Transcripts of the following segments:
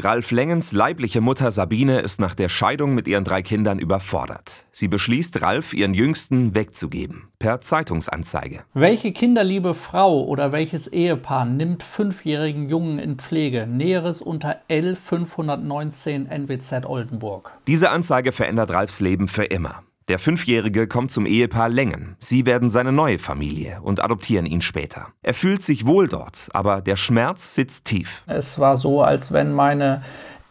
Ralf Lengens leibliche Mutter Sabine ist nach der Scheidung mit ihren drei Kindern überfordert. Sie beschließt, Ralf ihren Jüngsten wegzugeben. Per Zeitungsanzeige. Welche kinderliebe Frau oder welches Ehepaar nimmt fünfjährigen Jungen in Pflege? Näheres unter L519 NWZ Oldenburg. Diese Anzeige verändert Ralfs Leben für immer. Der Fünfjährige kommt zum Ehepaar Längen. Sie werden seine neue Familie und adoptieren ihn später. Er fühlt sich wohl dort, aber der Schmerz sitzt tief. Es war so, als wenn meine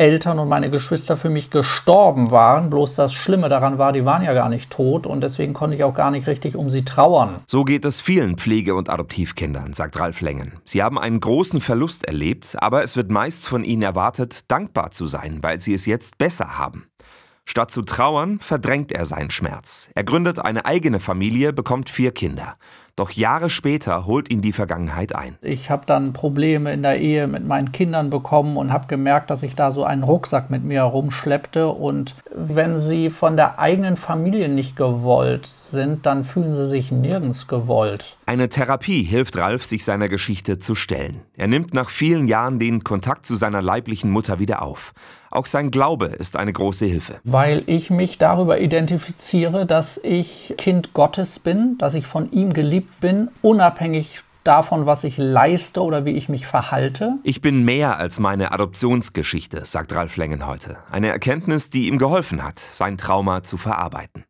Eltern und meine Geschwister für mich gestorben waren. Bloß das Schlimme daran war, die waren ja gar nicht tot und deswegen konnte ich auch gar nicht richtig um sie trauern. So geht es vielen Pflege- und Adoptivkindern, sagt Ralf Längen. Sie haben einen großen Verlust erlebt, aber es wird meist von ihnen erwartet, dankbar zu sein, weil sie es jetzt besser haben. Statt zu trauern, verdrängt er seinen Schmerz. Er gründet eine eigene Familie, bekommt vier Kinder. Doch Jahre später holt ihn die Vergangenheit ein. Ich habe dann Probleme in der Ehe mit meinen Kindern bekommen und habe gemerkt, dass ich da so einen Rucksack mit mir herumschleppte. Und wenn sie von der eigenen Familie nicht gewollt sind, dann fühlen sie sich nirgends gewollt. Eine Therapie hilft Ralf, sich seiner Geschichte zu stellen. Er nimmt nach vielen Jahren den Kontakt zu seiner leiblichen Mutter wieder auf. Auch sein Glaube ist eine große Hilfe. Weil ich mich darüber identifiziere, dass ich Kind Gottes bin, dass ich von ihm geliebt bin, unabhängig davon, was ich leiste oder wie ich mich verhalte. Ich bin mehr als meine Adoptionsgeschichte, sagt Ralf Lengen heute. Eine Erkenntnis, die ihm geholfen hat, sein Trauma zu verarbeiten.